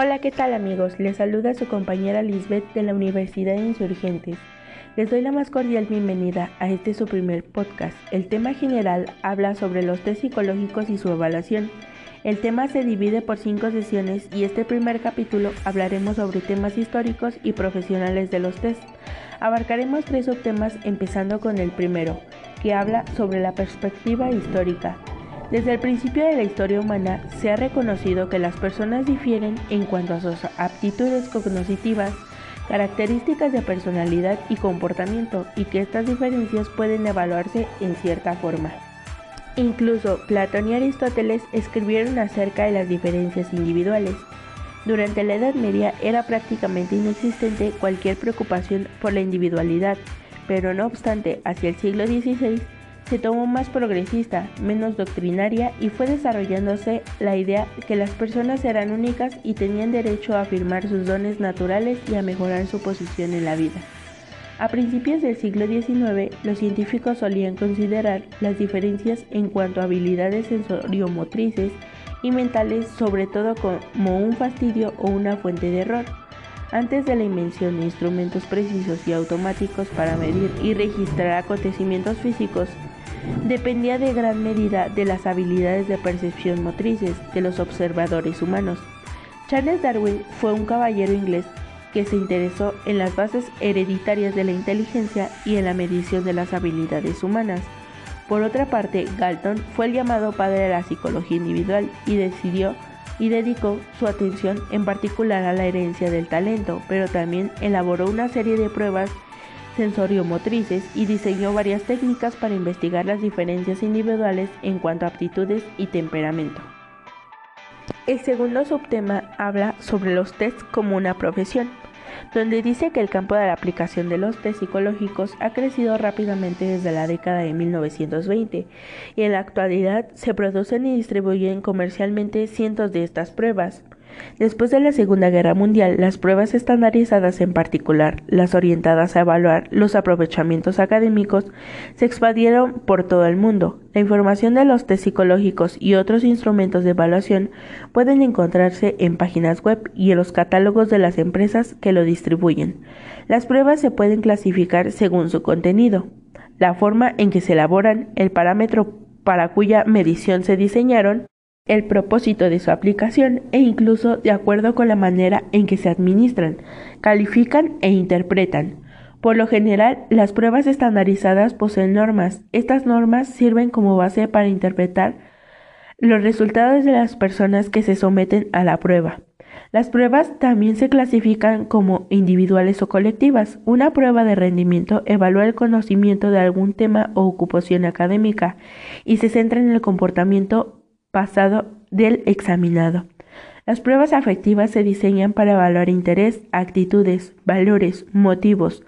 Hola, ¿qué tal amigos? Les saluda su compañera Lisbeth de la Universidad de Insurgentes. Les doy la más cordial bienvenida a este su primer podcast. El tema general habla sobre los test psicológicos y su evaluación. El tema se divide por cinco sesiones y este primer capítulo hablaremos sobre temas históricos y profesionales de los test. Abarcaremos tres subtemas empezando con el primero, que habla sobre la perspectiva histórica. Desde el principio de la historia humana se ha reconocido que las personas difieren en cuanto a sus aptitudes cognitivas, características de personalidad y comportamiento y que estas diferencias pueden evaluarse en cierta forma. Incluso Platón y Aristóteles escribieron acerca de las diferencias individuales. Durante la Edad Media era prácticamente inexistente cualquier preocupación por la individualidad, pero no obstante, hacia el siglo XVI se tomó más progresista, menos doctrinaria y fue desarrollándose la idea que las personas eran únicas y tenían derecho a afirmar sus dones naturales y a mejorar su posición en la vida. A principios del siglo XIX, los científicos solían considerar las diferencias en cuanto a habilidades sensoriomotrices y mentales sobre todo como un fastidio o una fuente de error. Antes de la invención de instrumentos precisos y automáticos para medir y registrar acontecimientos físicos, dependía de gran medida de las habilidades de percepción motrices de los observadores humanos. Charles Darwin fue un caballero inglés que se interesó en las bases hereditarias de la inteligencia y en la medición de las habilidades humanas. Por otra parte, Galton fue el llamado padre de la psicología individual y decidió y dedicó su atención en particular a la herencia del talento, pero también elaboró una serie de pruebas sensoriomotrices y diseñó varias técnicas para investigar las diferencias individuales en cuanto a aptitudes y temperamento. El segundo subtema habla sobre los tests como una profesión, donde dice que el campo de la aplicación de los test psicológicos ha crecido rápidamente desde la década de 1920 y en la actualidad se producen y distribuyen comercialmente cientos de estas pruebas. Después de la Segunda Guerra Mundial, las pruebas estandarizadas en particular, las orientadas a evaluar los aprovechamientos académicos, se expandieron por todo el mundo. La información de los test psicológicos y otros instrumentos de evaluación pueden encontrarse en páginas web y en los catálogos de las empresas que lo distribuyen. Las pruebas se pueden clasificar según su contenido, la forma en que se elaboran, el parámetro para cuya medición se diseñaron, el propósito de su aplicación e incluso de acuerdo con la manera en que se administran, califican e interpretan. Por lo general, las pruebas estandarizadas poseen normas. Estas normas sirven como base para interpretar los resultados de las personas que se someten a la prueba. Las pruebas también se clasifican como individuales o colectivas. Una prueba de rendimiento evalúa el conocimiento de algún tema o ocupación académica y se centra en el comportamiento pasado del examinado. Las pruebas afectivas se diseñan para evaluar interés, actitudes, valores, motivos,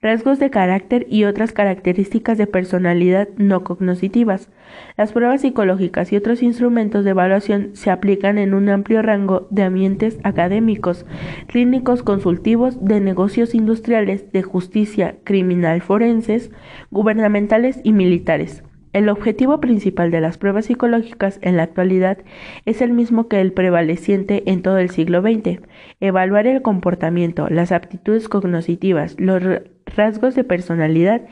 rasgos de carácter y otras características de personalidad no cognitivas. Las pruebas psicológicas y otros instrumentos de evaluación se aplican en un amplio rango de ambientes académicos, clínicos consultivos, de negocios industriales, de justicia, criminal forenses, gubernamentales y militares. El objetivo principal de las pruebas psicológicas en la actualidad es el mismo que el prevaleciente en todo el siglo XX, evaluar el comportamiento, las aptitudes cognitivas, los rasgos de personalidad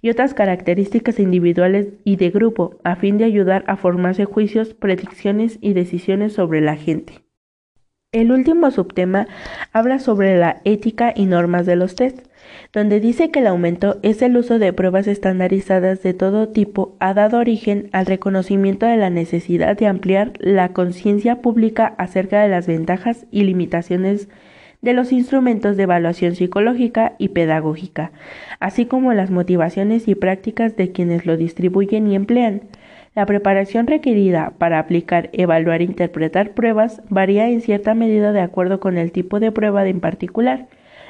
y otras características individuales y de grupo, a fin de ayudar a formarse juicios, predicciones y decisiones sobre la gente. El último subtema habla sobre la ética y normas de los tests donde dice que el aumento es el uso de pruebas estandarizadas de todo tipo ha dado origen al reconocimiento de la necesidad de ampliar la conciencia pública acerca de las ventajas y limitaciones de los instrumentos de evaluación psicológica y pedagógica, así como las motivaciones y prácticas de quienes lo distribuyen y emplean. La preparación requerida para aplicar, evaluar e interpretar pruebas varía en cierta medida de acuerdo con el tipo de prueba en particular.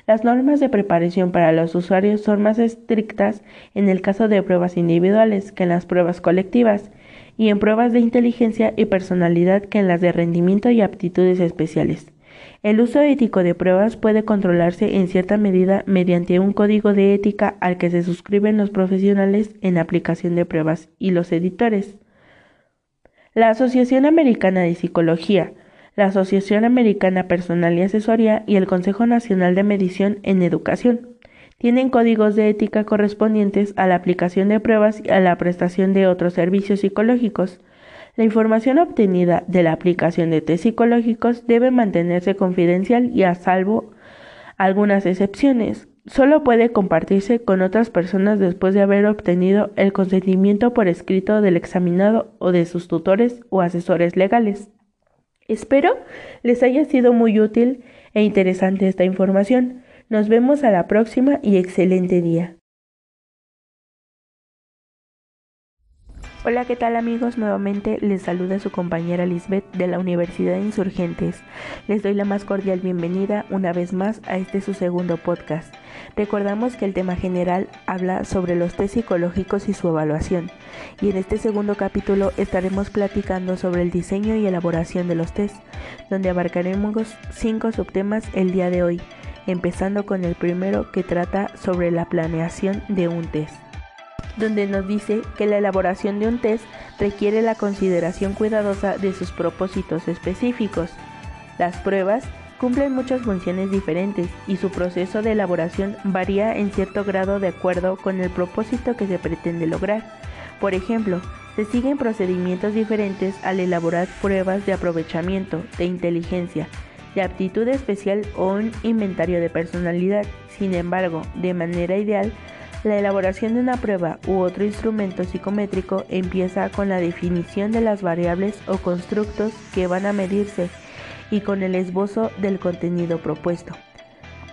Las normas de preparación para los usuarios son más estrictas en el caso de pruebas individuales que en las pruebas colectivas y en pruebas de inteligencia y personalidad que en las de rendimiento y aptitudes especiales. El uso ético de pruebas puede controlarse en cierta medida mediante un código de ética al que se suscriben los profesionales en aplicación de pruebas y los editores. La Asociación Americana de Psicología la Asociación Americana Personal y Asesoría y el Consejo Nacional de Medición en Educación. Tienen códigos de ética correspondientes a la aplicación de pruebas y a la prestación de otros servicios psicológicos. La información obtenida de la aplicación de test psicológicos debe mantenerse confidencial y a salvo algunas excepciones. Solo puede compartirse con otras personas después de haber obtenido el consentimiento por escrito del examinado o de sus tutores o asesores legales. Espero les haya sido muy útil e interesante esta información. Nos vemos a la próxima y excelente día. Hola, ¿qué tal amigos? Nuevamente les saluda su compañera Lisbeth de la Universidad de Insurgentes. Les doy la más cordial bienvenida una vez más a este su segundo podcast. Recordamos que el tema general habla sobre los test psicológicos y su evaluación. Y en este segundo capítulo estaremos platicando sobre el diseño y elaboración de los test, donde abarcaremos cinco subtemas el día de hoy, empezando con el primero que trata sobre la planeación de un test donde nos dice que la elaboración de un test requiere la consideración cuidadosa de sus propósitos específicos. Las pruebas cumplen muchas funciones diferentes y su proceso de elaboración varía en cierto grado de acuerdo con el propósito que se pretende lograr. Por ejemplo, se siguen procedimientos diferentes al elaborar pruebas de aprovechamiento, de inteligencia, de aptitud especial o un inventario de personalidad. Sin embargo, de manera ideal, la elaboración de una prueba u otro instrumento psicométrico empieza con la definición de las variables o constructos que van a medirse y con el esbozo del contenido propuesto.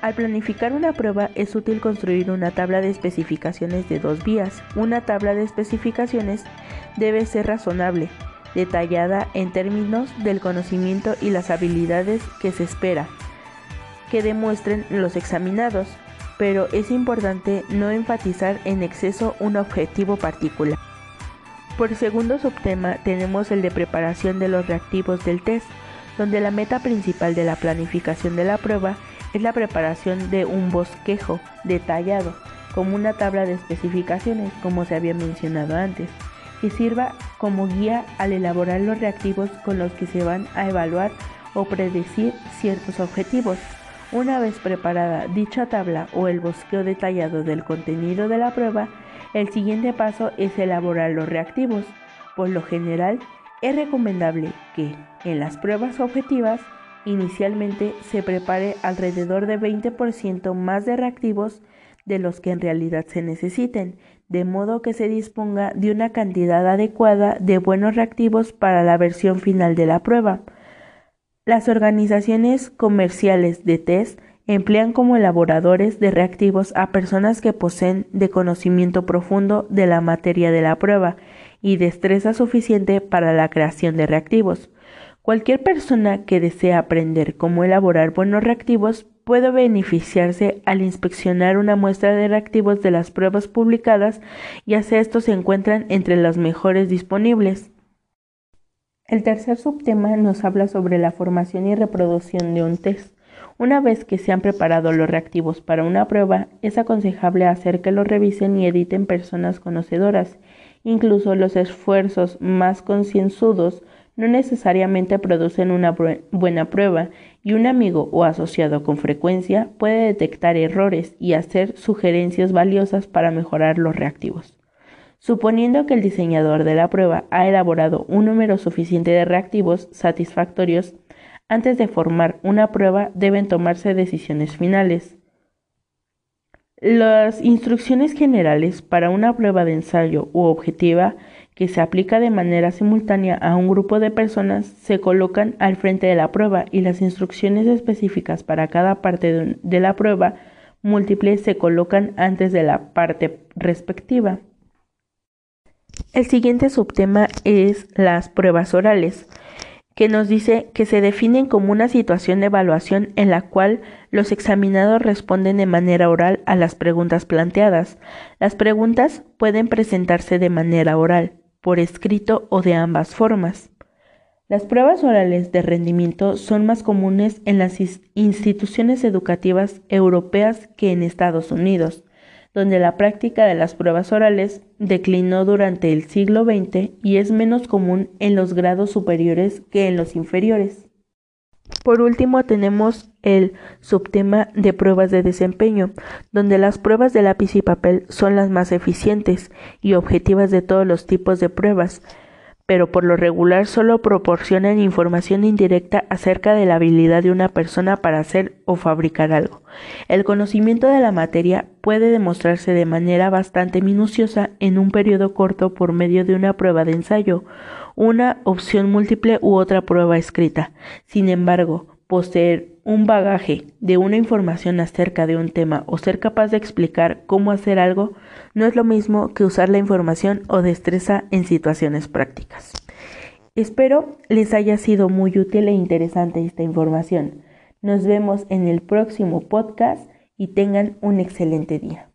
Al planificar una prueba es útil construir una tabla de especificaciones de dos vías. Una tabla de especificaciones debe ser razonable, detallada en términos del conocimiento y las habilidades que se espera que demuestren los examinados pero es importante no enfatizar en exceso un objetivo particular. Por segundo subtema tenemos el de preparación de los reactivos del test, donde la meta principal de la planificación de la prueba es la preparación de un bosquejo detallado, como una tabla de especificaciones, como se había mencionado antes, que sirva como guía al elaborar los reactivos con los que se van a evaluar o predecir ciertos objetivos. Una vez preparada dicha tabla o el bosqueo detallado del contenido de la prueba, el siguiente paso es elaborar los reactivos. Por lo general, es recomendable que en las pruebas objetivas inicialmente se prepare alrededor de 20% más de reactivos de los que en realidad se necesiten, de modo que se disponga de una cantidad adecuada de buenos reactivos para la versión final de la prueba. Las organizaciones comerciales de test emplean como elaboradores de reactivos a personas que poseen de conocimiento profundo de la materia de la prueba y destreza suficiente para la creación de reactivos. Cualquier persona que desea aprender cómo elaborar buenos reactivos puede beneficiarse al inspeccionar una muestra de reactivos de las pruebas publicadas, ya sea estos se encuentran entre los mejores disponibles. El tercer subtema nos habla sobre la formación y reproducción de un test. Una vez que se han preparado los reactivos para una prueba, es aconsejable hacer que los revisen y editen personas conocedoras. Incluso los esfuerzos más concienzudos no necesariamente producen una buena prueba y un amigo o asociado con frecuencia puede detectar errores y hacer sugerencias valiosas para mejorar los reactivos. Suponiendo que el diseñador de la prueba ha elaborado un número suficiente de reactivos satisfactorios, antes de formar una prueba deben tomarse decisiones finales. Las instrucciones generales para una prueba de ensayo u objetiva que se aplica de manera simultánea a un grupo de personas se colocan al frente de la prueba y las instrucciones específicas para cada parte de la prueba múltiple se colocan antes de la parte respectiva. El siguiente subtema es las pruebas orales, que nos dice que se definen como una situación de evaluación en la cual los examinados responden de manera oral a las preguntas planteadas. Las preguntas pueden presentarse de manera oral, por escrito o de ambas formas. Las pruebas orales de rendimiento son más comunes en las instituciones educativas europeas que en Estados Unidos donde la práctica de las pruebas orales declinó durante el siglo XX y es menos común en los grados superiores que en los inferiores. Por último, tenemos el subtema de pruebas de desempeño, donde las pruebas de lápiz y papel son las más eficientes y objetivas de todos los tipos de pruebas, pero por lo regular solo proporcionan información indirecta acerca de la habilidad de una persona para hacer o fabricar algo. El conocimiento de la materia puede demostrarse de manera bastante minuciosa en un periodo corto por medio de una prueba de ensayo, una opción múltiple u otra prueba escrita. Sin embargo, poseer un bagaje de una información acerca de un tema o ser capaz de explicar cómo hacer algo no es lo mismo que usar la información o destreza en situaciones prácticas. Espero les haya sido muy útil e interesante esta información. Nos vemos en el próximo podcast y tengan un excelente día.